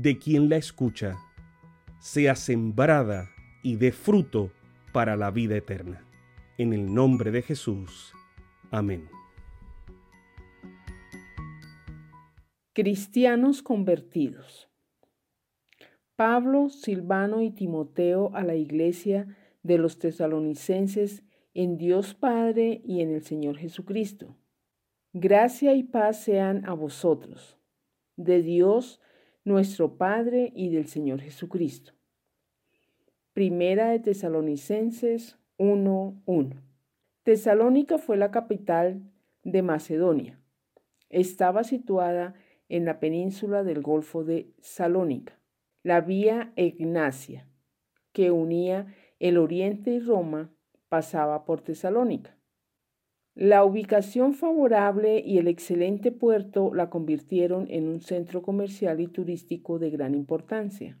de quien la escucha, sea sembrada y dé fruto para la vida eterna. En el nombre de Jesús. Amén. Cristianos convertidos. Pablo, Silvano y Timoteo a la iglesia de los tesalonicenses en Dios Padre y en el Señor Jesucristo. Gracia y paz sean a vosotros, de Dios nuestro Padre y del Señor Jesucristo. Primera de Tesalonicenses 1.1. Tesalónica fue la capital de Macedonia. Estaba situada en la península del Golfo de Salónica. La vía Ignacia, que unía el Oriente y Roma, pasaba por Tesalónica. La ubicación favorable y el excelente puerto la convirtieron en un centro comercial y turístico de gran importancia.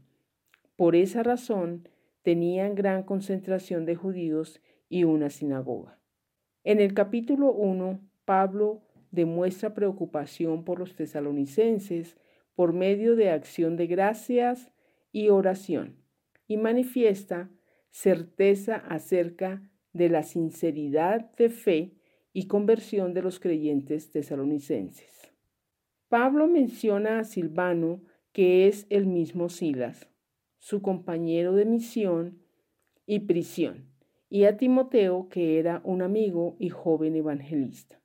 Por esa razón, tenían gran concentración de judíos y una sinagoga. En el capítulo 1, Pablo demuestra preocupación por los tesalonicenses por medio de acción de gracias y oración, y manifiesta certeza acerca de la sinceridad de fe y conversión de los creyentes tesalonicenses. Pablo menciona a Silvano, que es el mismo Silas, su compañero de misión y prisión, y a Timoteo, que era un amigo y joven evangelista.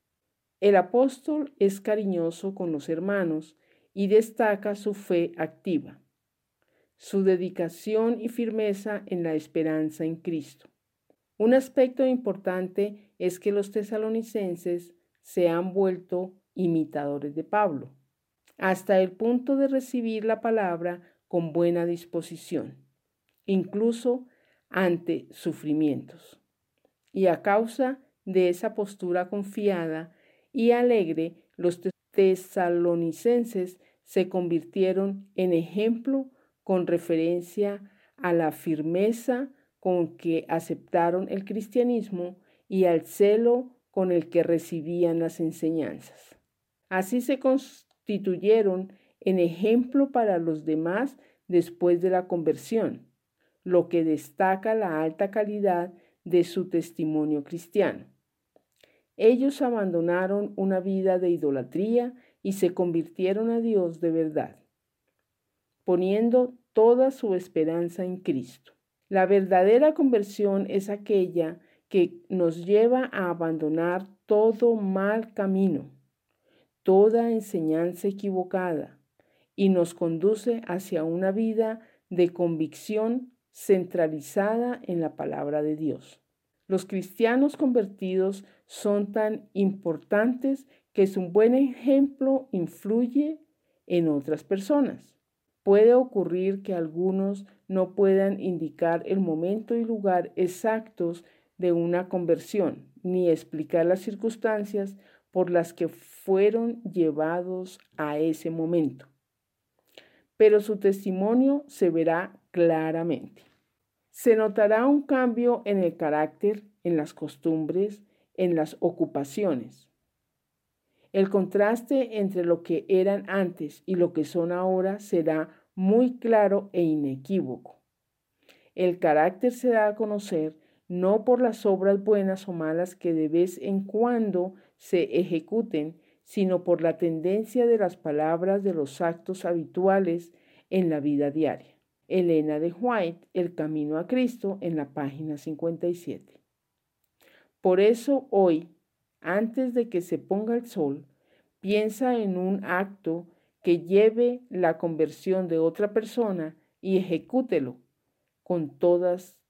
El apóstol es cariñoso con los hermanos y destaca su fe activa, su dedicación y firmeza en la esperanza en Cristo. Un aspecto importante es que los tesalonicenses se han vuelto imitadores de Pablo, hasta el punto de recibir la palabra con buena disposición, incluso ante sufrimientos. Y a causa de esa postura confiada y alegre, los tesalonicenses se convirtieron en ejemplo con referencia a la firmeza con que aceptaron el cristianismo y al celo con el que recibían las enseñanzas. Así se constituyeron en ejemplo para los demás después de la conversión, lo que destaca la alta calidad de su testimonio cristiano. Ellos abandonaron una vida de idolatría y se convirtieron a Dios de verdad, poniendo toda su esperanza en Cristo. La verdadera conversión es aquella que nos lleva a abandonar todo mal camino, toda enseñanza equivocada y nos conduce hacia una vida de convicción centralizada en la palabra de Dios. Los cristianos convertidos son tan importantes que su buen ejemplo influye en otras personas. Puede ocurrir que algunos no puedan indicar el momento y lugar exactos de una conversión, ni explicar las circunstancias por las que fueron llevados a ese momento. Pero su testimonio se verá claramente. Se notará un cambio en el carácter, en las costumbres, en las ocupaciones. El contraste entre lo que eran antes y lo que son ahora será muy claro e inequívoco. El carácter se da a conocer no por las obras buenas o malas que de vez en cuando se ejecuten, sino por la tendencia de las palabras de los actos habituales en la vida diaria. Elena de White, El Camino a Cristo, en la página 57. Por eso hoy, antes de que se ponga el sol, piensa en un acto que lleve la conversión de otra persona y ejecútelo con todas